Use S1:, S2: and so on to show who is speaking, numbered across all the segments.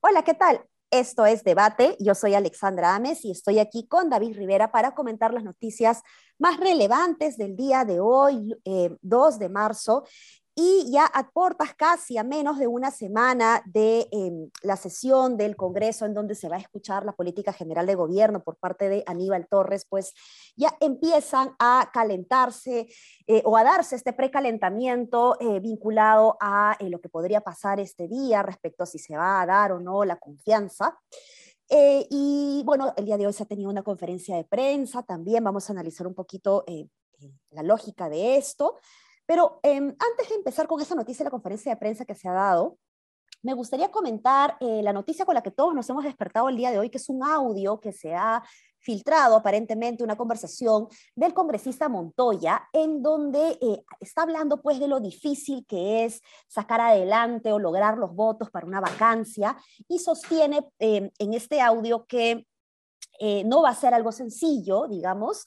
S1: Hola, ¿qué tal? Esto es Debate. Yo soy Alexandra Ames y estoy aquí con David Rivera para comentar las noticias más relevantes del día de hoy, 2 eh, de marzo. Y ya aportas casi a menos de una semana de em, la sesión del Congreso en donde se va a escuchar la política general de gobierno por parte de Aníbal Torres, pues ya empiezan a calentarse eh, o a darse este precalentamiento eh, vinculado a eh, lo que podría pasar este día respecto a si se va a dar o no la confianza. y bueno, el día de hoy se ha tenido una conferencia de prensa, también vamos a analizar un poquito la lógica de esto. Pero em, antes de empezar con esa noticia de la conferencia de prensa que se ha dado, me gustaría comentar eh, la noticia con la que todos nos hemos despertado el día de hoy, que es un audio que se ha filtrado aparentemente una conversación del congresista Montoya, en donde eh, está hablando pues de lo difícil que es sacar adelante o lograr los votos para una vacancia y sostiene em, en este audio que eh, no va a ser algo sencillo, digamos,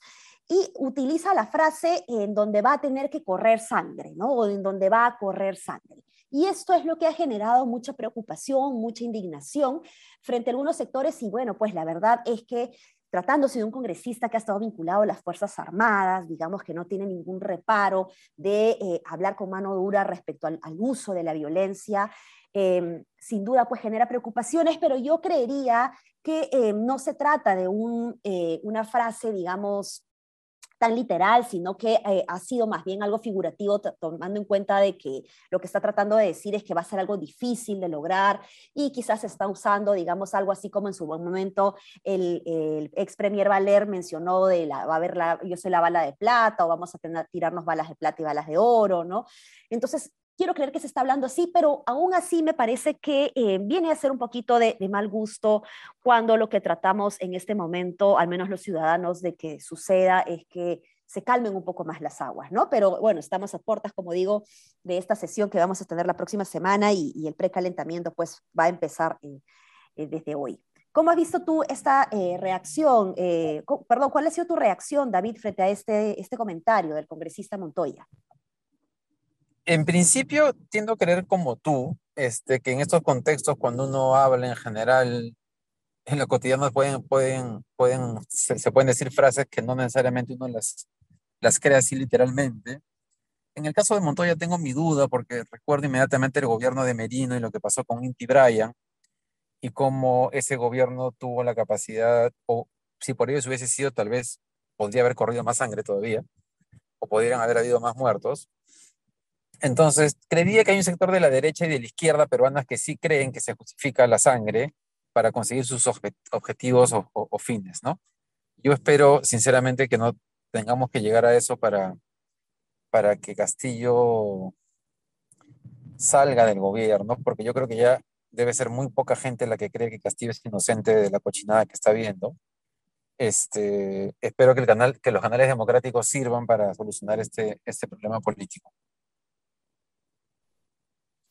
S1: y utiliza la frase en donde va a tener que correr sangre, ¿no? O en donde va a correr sangre. Y esto es lo que ha generado mucha preocupación, mucha indignación frente a algunos sectores y bueno, pues la verdad es que tratándose de un congresista que ha estado vinculado a las Fuerzas Armadas, digamos que no tiene ningún reparo de eh, hablar con mano dura respecto al, uso de la violencia, em, sin duda pues genera preocupaciones, pero yo creería que em, no se trata de eh, una frase, digamos, tan literal, sino que eh, ha sido más bien algo figurativo, tomando en cuenta de que lo que está tratando de decir es que va a ser algo difícil de lograr y quizás está usando, digamos, algo así como en su momento el, ex premier Valer mencionó de la, va a haber la, yo sé la bala de plata o vamos a tener, tirarnos balas de plata y balas de oro, ¿no? Entonces, quiero creer que se está hablando así, pero aún así me parece que eh, viene a ser un poquito de, mal gusto cuando lo que tratamos en este momento, al menos los ciudadanos, de que suceda es que se calmen un poco más las aguas, ¿no? Pero bueno, estamos a puertas, como digo, de esta sesión que vamos a tener la próxima semana y, el precalentamiento pues va a empezar eh, eh, desde hoy. ¿Cómo has visto tú esta reacción? perdón, ¿cuál ha sido tu reacción, David, frente a este, este comentario del congresista Montoya?
S2: En principio tiendo a creer como tú, este, que en estos contextos cuando uno habla en general, en lo cotidiano se, pueden decir frases que no necesariamente uno las, las crea así literalmente. En el caso de Montoya tengo mi duda porque recuerdo inmediatamente el gobierno de Merino y lo que pasó con Inti Bryan y cómo ese gobierno tuvo la capacidad, o si por ello hubiese sido, tal vez podría haber corrido más sangre todavía, o podrían haber habido más muertos, entonces, creía que hay un sector de la derecha y de la izquierda peruanas que sí creen que se justifica la sangre para conseguir sus objetivos o, fines, ¿no? Yo espero, sinceramente, que no tengamos que llegar a eso para, para que Castillo salga del gobierno, porque yo creo que ya debe ser muy poca gente la que cree que Castillo es inocente de la cochinada que está viendo. Este, espero que, el canal, que los canales democráticos sirvan para solucionar este, este problema político.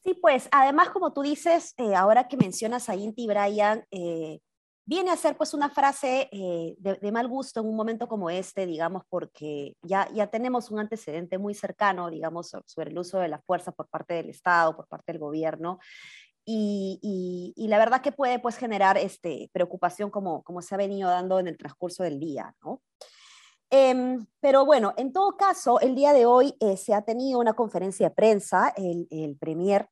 S1: Sí, pues además, como tú dices, eh, ahora que mencionas a Inti Bryan, eh, viene a ser pues una frase eh, de, mal gusto en un momento como este, digamos, porque ya, ya tenemos un antecedente muy cercano, digamos, sobre el uso de la fuerza por parte del Estado, por parte del gobierno, y, la verdad que puede pues generar este, preocupación como, como se ha venido dando en el transcurso del día, ¿no? Em, pero bueno, en todo caso, el día de hoy se ha tenido una conferencia de prensa, el Premier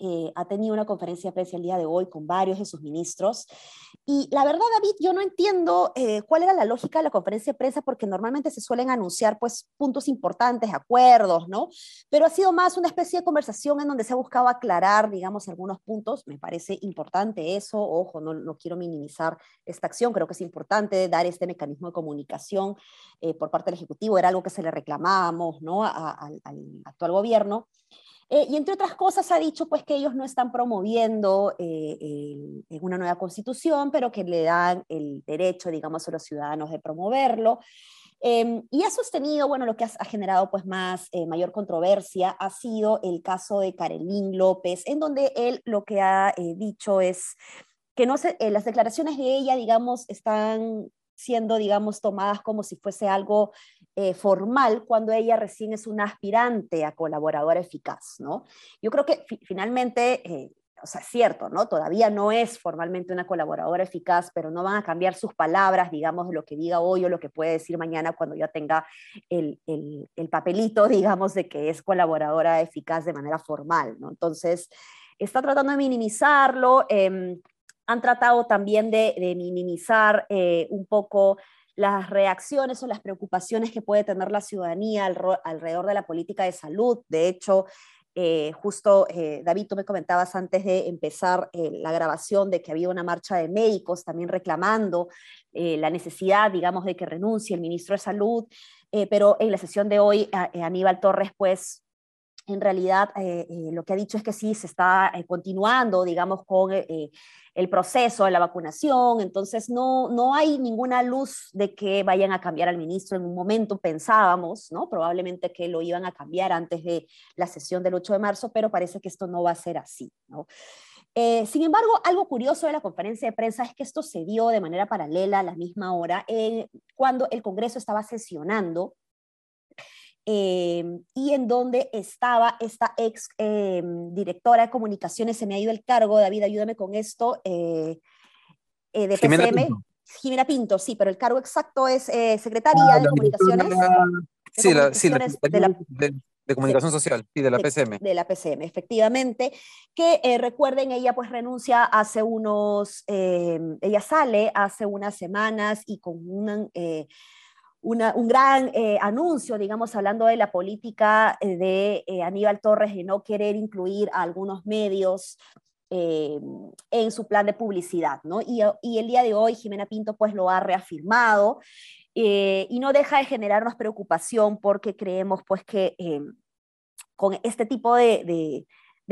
S1: eh, ha tenido una conferencia de prensa el día de hoy con varios de sus ministros. Y la verdad, David, yo no entiendo eh, cuál era la lógica de la conferencia de prensa, porque normalmente se suelen anunciar pues, puntos importantes, acuerdos, ¿no? Pero ha sido más una especie de conversación en donde se ha buscado aclarar, digamos, algunos puntos. Me parece importante eso. Ojo, no, no quiero minimizar esta acción. Creo que es importante dar este mecanismo de comunicación eh, por parte del Ejecutivo. Era algo que se le reclamábamos, ¿no? al actual gobierno. Eh, y entre otras cosas ha dicho pues que ellos no están promoviendo eh, una nueva constitución, pero que le dan el derecho, digamos, a los ciudadanos de promoverlo. Em, y ha sostenido, bueno, lo que ha, generado pues más, eh, mayor controversia ha sido el caso de Karelín López, en donde él lo que ha dicho es que no se, las declaraciones de ella, digamos, están siendo, digamos, tomadas como si fuese algo formal cuando ella recién es una aspirante a colaboradora eficaz, ¿no? Yo creo que finalmente o sea, es cierto, ¿no? Todavía no es formalmente una colaboradora eficaz, pero no van a cambiar sus palabras, digamos, lo que diga hoy o lo que puede decir mañana cuando ya tenga el, el, papelito, digamos, de que es colaboradora eficaz de manera formal, ¿no? Entonces, está tratando de minimizarlo. Em, han tratado también de, minimizar eh, un poco las reacciones o las preocupaciones que puede tener la ciudadanía alrededor de la política de salud. De hecho, eh, justo, eh, David, tú me comentabas antes de empezar eh, la grabación de que había una marcha de médicos también reclamando la necesidad, digamos, de que renuncie el ministro de Salud, pero en la sesión de hoy, Aníbal Torres, pues, en realidad lo que ha dicho es que sí, se está continuando, digamos, con el proceso de la vacunación, entonces no, no hay ninguna luz de que vayan a cambiar al ministro en un momento, pensábamos, ¿no? Probablemente que lo iban a cambiar antes de la sesión del 8 de marzo, pero parece que esto no va a ser así, ¿no? Eh, sin embargo, algo curioso de la conferencia de prensa es que esto se dio de manera paralela a la misma hora eh, cuando el Congreso estaba sesionando eh, y en donde estaba esta ex eh, directora de comunicaciones, se me ha ido el cargo, David, ayúdame con esto, eh, de Jimena PCM. Pinto. Jimena Pinto, sí, pero el cargo exacto es secretaria ah, de comunicaciones.
S2: sí, la, sí, de, comunicación social, sí, de la PCM.
S1: De la PCM, efectivamente, que recuerden, ella pues renuncia hace unos, ella sale hace unas semanas y con una un gran eh, anuncio, digamos, hablando de la política eh, de eh, Aníbal Torres de no querer incluir a algunos medios en su plan de publicidad, ¿no? Y, el día de hoy Jimena Pinto pues lo ha reafirmado y no deja de generarnos preocupación porque creemos pues que con este tipo de,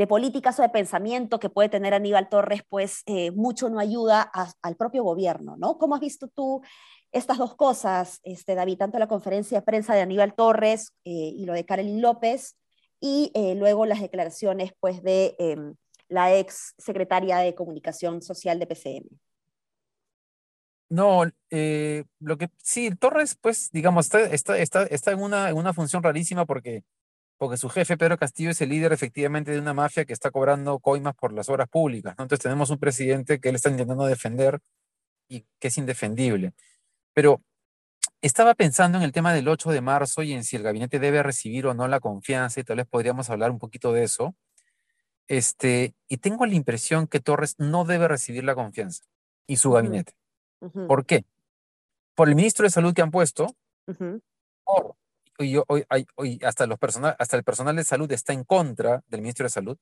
S1: políticas o de pensamiento que puede tener Aníbal Torres, pues mucho no ayuda al propio gobierno, ¿no? ¿Cómo has visto tú estas dos cosas, este, David, tanto la conferencia de prensa de Aníbal Torres eh, y lo de Carolyn López, y eh, luego las declaraciones pues, de em, la ex secretaria de Comunicación Social de PCM.
S2: No, eh, lo que sí, Torres, pues, digamos, está, está, está, está en, una, en una función rarísima porque, porque su jefe, Pedro Castillo, es el líder efectivamente de una mafia que está cobrando coimas por las obras públicas. Entonces tenemos un presidente que él está intentando defender y que es indefendible. Pero estaba pensando en el tema del 8 de marzo y en si el gabinete debe recibir o no la confianza, y tal vez podríamos hablar un poquito de eso. Este, y tengo la impresión que Torres no debe recibir la confianza y su gabinete. ¿Por qué? Por el ministro de Salud que han puesto, y, hasta, los personal, hasta el personal de salud está en contra del ministro de Salud.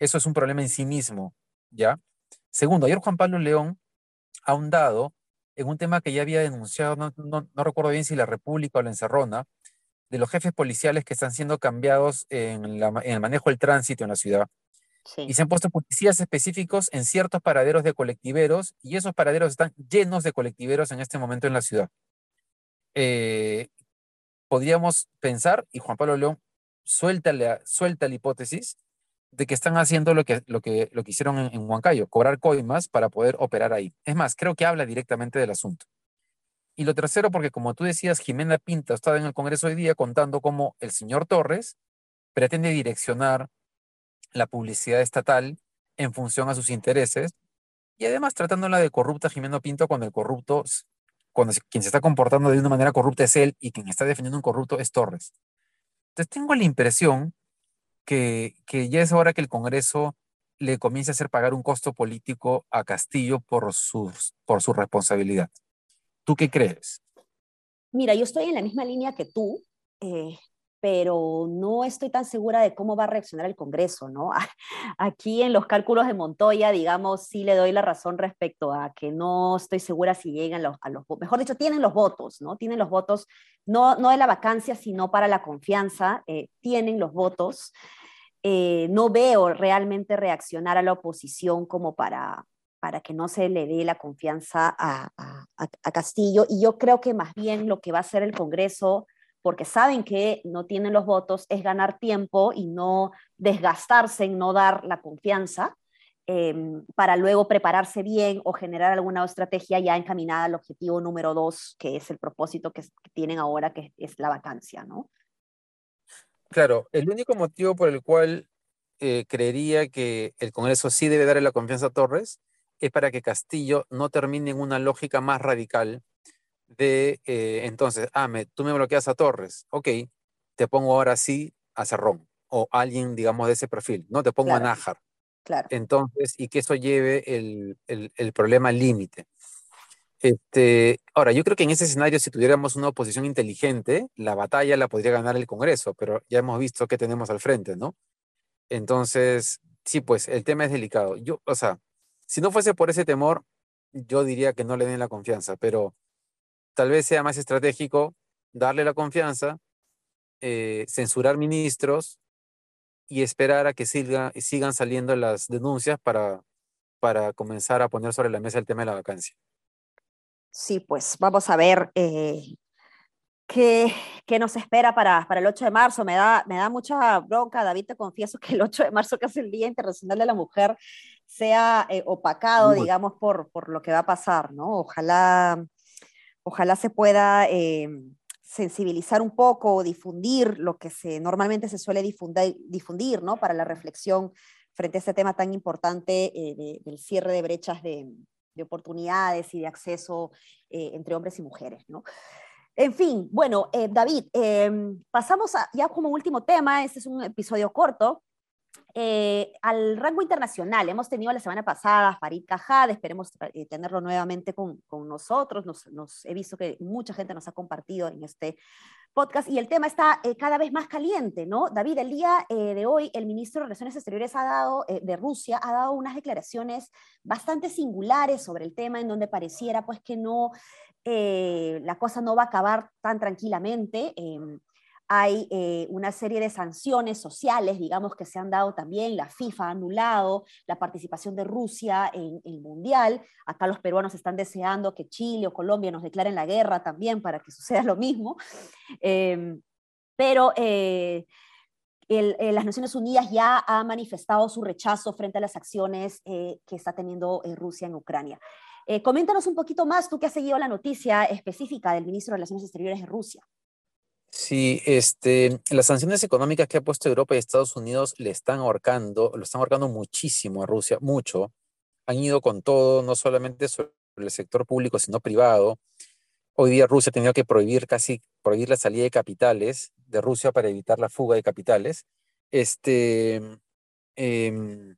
S2: Eso es un problema en sí mismo, ¿ya? Segundo, ayer Juan Pablo León ha ahondado en un tema que ya había denunciado, no, no, recuerdo bien si la República o la Encerrona, de los jefes policiales que están siendo cambiados en, el manejo del tránsito en la ciudad. Y se han puesto policías específicos en ciertos paraderos de colectiveros y esos paraderos están llenos de colectiveros en este momento en la ciudad. Eh, podríamos pensar, y Juan Pablo León suelta la, suelta la hipótesis, de que están haciendo lo que, lo que, lo que hicieron en, Huancayo, cobrar coimas para poder operar ahí. Es más, creo que habla directamente del asunto. Y lo tercero, porque como tú decías, Jimena Pinta estaba en el Congreso hoy día contando cómo el señor Torres pretende direccionar la publicidad estatal en función a sus intereses y además tratándola de corrupta Jimena Pinto cuando el corrupto, cuando quien se está comportando de una manera corrupta es él y quien está defendiendo un corrupto es Torres. Entonces tengo la impresión que, ya es hora que el Congreso le comience a hacer pagar un costo político a Castillo por, sus, por su responsabilidad. ¿Tú qué crees?
S1: Mira, yo estoy en la misma línea que tú. Eh, pero no estoy tan segura de cómo va a reaccionar el Congreso, ¿no? Aquí en los cálculos de Montoya, digamos, sí le doy la razón respecto a que no estoy segura si llegan los, a los, mejor dicho, tienen los votos, ¿no? Tienen los votos, no, no de la vacancia, sino para la confianza, eh, tienen los votos. Eh, no veo realmente reaccionar a la oposición como para, para que no se le dé la confianza a, a, a Castillo. Y yo creo que más bien lo que va a hacer el Congreso porque saben que no tienen los votos, es ganar tiempo y no desgastarse en no dar la confianza. em, para luego prepararse bien o generar alguna estrategia ya encaminada al objetivo número dos, que es el propósito que, tienen ahora, que es la vacancia, ¿no?
S2: Claro, el único motivo por el cual eh, creería que el Congreso sí debe darle la confianza a Torres es para que Castillo no termine en una lógica más radical de, eh, entonces, ah, me, tú me bloqueas a Torres, ok, te pongo ahora sí a Cerrón o alguien, digamos, de ese perfil, ¿no? Te pongo a Nájar.
S1: Claro.
S2: Entonces, y que eso lleve el, el, problema límite. Este, ahora, yo creo que en ese escenario, si tuviéramos una oposición inteligente, la batalla la podría ganar el Congreso, pero ya hemos visto qué tenemos al frente, ¿no? Entonces, sí, pues el tema es delicado. Yo, o sea, si no fuese por ese temor, yo diría que no le den la confianza, pero tal vez sea más estratégico darle la confianza, eh, censurar ministros y esperar a que siga, sigan saliendo las denuncias para, para comenzar a poner sobre la mesa el tema de la vacancia.
S1: Sí, pues vamos a ver eh, qué, qué, nos espera para, para, el 8 de marzo. Me da, me da mucha bronca, David, te confieso que el 8 de marzo, que es el Día Internacional de la Mujer, sea eh, opacado, digamos, por, por lo que va a pasar, ¿no? Ojalá, ojalá se pueda eh, sensibilizar un poco o difundir lo que normalmente se suele difundir, ¿no? Para la reflexión frente a este tema tan importante del cierre de brechas de, de oportunidades y de acceso eh, entre hombres y mujeres, ¿no? En fin, bueno, eh, David, pasamos ya como último tema, este es un episodio corto, eh, al rango internacional. Hemos tenido la semana pasada Farid Cajad, esperemos tenerlo nuevamente con, con nosotros. Nos, he visto que mucha gente nos ha compartido en este podcast y el tema está eh, cada vez más caliente, ¿no? David, el día eh, de hoy el ministro de Relaciones Exteriores ha dado, eh, de Rusia ha dado unas declaraciones bastante singulares sobre el tema en donde pareciera pues que no, la cosa no va a acabar tan tranquilamente. Hay eh, una serie de sanciones sociales, digamos, que se han dado también. La FIFA ha anulado la participación de Rusia en, el Mundial. Acá los peruanos están deseando que Chile o Colombia nos declaren la guerra también para que suceda lo mismo. Em, pero eh, eh, las Naciones Unidas ya ha manifestado su rechazo frente a las acciones que está teniendo Rusia en Ucrania. coméntanos un poquito más, tú que has seguido la noticia específica del ministro de Relaciones Exteriores de Rusia.
S2: Sí, este, las sanciones económicas que ha puesto Europa y Estados Unidos le están ahorcando, lo están ahorcando muchísimo a Rusia, mucho. Han ido con todo, no solamente sobre el sector público, sino privado. Hoy día Rusia ha tenido que prohibir casi, prohibir la salida de capitales de Rusia para evitar la fuga de capitales. Este, em,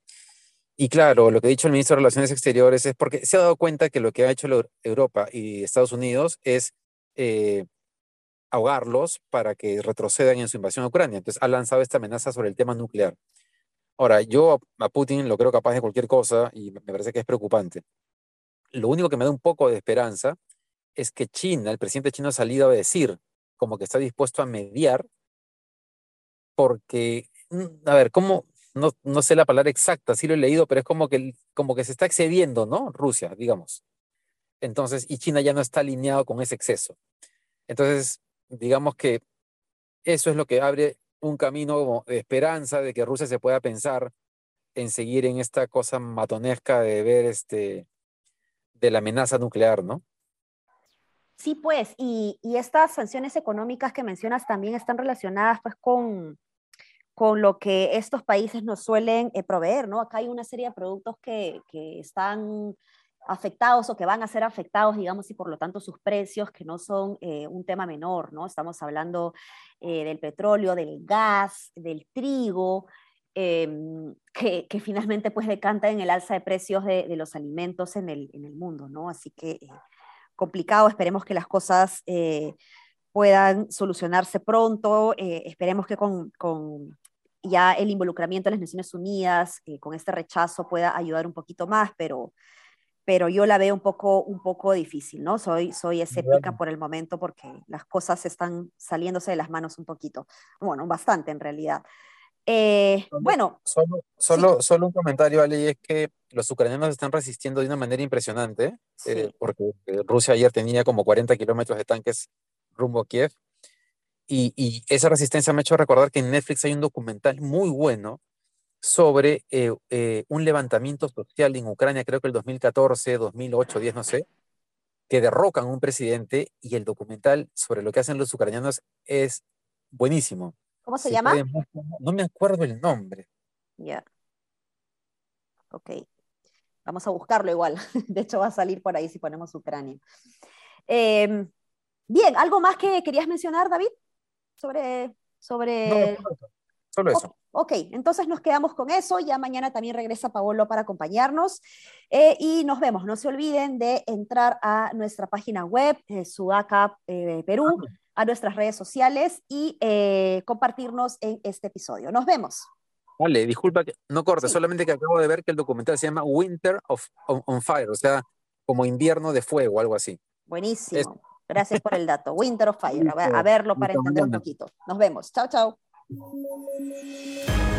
S2: y claro, lo que ha dicho el ministro de Relaciones Exteriores es porque se ha dado cuenta que lo que ha hecho Europa y Estados Unidos es eh, ahogarlos para que retrocedan en su invasión a Ucrania. Entonces ha lanzado esta amenaza sobre el tema nuclear. Ahora, yo a Putin lo creo capaz de cualquier cosa y me parece que es preocupante. Lo único que me da un poco de esperanza es que China, el presidente chino ha salido a decir como que está dispuesto a mediar porque, mm, a ver, ¿cómo? No, no sé la palabra exacta, sí lo he leído, pero es como que, como que se está excediendo, ¿no? Rusia, digamos. Entonces, y China ya no está alineado con ese exceso. Entonces, digamos que eso es lo que abre un camino de esperanza de que Rusia se pueda pensar en seguir en esta cosa matonesca de ver este de la amenaza nuclear, ¿no?
S1: Sí, pues, y, estas sanciones económicas que mencionas también están relacionadas pues con, con lo que estos países nos suelen eh, proveer, ¿no? Acá hay una serie de productos que, que están afectados o que van a ser afectados, digamos, y por lo tanto sus precios, que no son eh, un tema menor, ¿no? Estamos hablando eh, del petróleo, del gas, del trigo, em, que, finalmente pues decanta en el alza de precios de, de los alimentos en el, en el, mundo, ¿no? Así que eh, complicado, esperemos que las cosas puedan solucionarse pronto, esperemos que con, con ya el involucramiento de las Naciones Unidas, con este rechazo pueda ayudar un poquito más, pero pero yo la veo un poco, un poco difícil, ¿no? Soy, soy escéptica por el momento porque las cosas están saliéndose de las manos un poquito, bueno, bastante en realidad. Eh, bueno.
S2: Solo, solo, solo, un comentario, Ali, es que los ucranianos están resistiendo de una manera impresionante, eh, porque eh, Rusia ayer tenía como 40 kilómetros de tanques rumbo a Kiev, y, y, esa resistencia me ha hecho recordar que en Netflix hay un documental muy bueno sobre eh, eh, un levantamiento social en Ucrania, creo que el 2014, 2008, 10, no sé, que derrocan a un presidente y el documental sobre lo que hacen los ucranianos es buenísimo.
S1: ¿Cómo se llama?
S2: no me acuerdo el nombre.
S1: Ya. Ok. Vamos a buscarlo igual. De hecho, va a salir por ahí si ponemos Ucrania. Em, bien, ¿algo más que querías mencionar, David? Sobre. sobre...
S2: No, solo eso.
S1: Ok, entonces nos quedamos con eso. Ya mañana también regresa Paolo para acompañarnos. Eh, y nos vemos. No se olviden de entrar a nuestra página web, eh, Sudaca eh, Perú, a nuestras redes sociales y eh, compartirnos en este episodio. Nos vemos.
S2: Vale, disculpa que no corte, solamente que acabo de ver que el documental se llama Winter of, on, Fire, o sea, como invierno de fuego, algo así.
S1: Buenísimo. Gracias por el dato. Winter of Fire. A, verlo para entender un poquito. Nos vemos. Chao, chao. Thank you.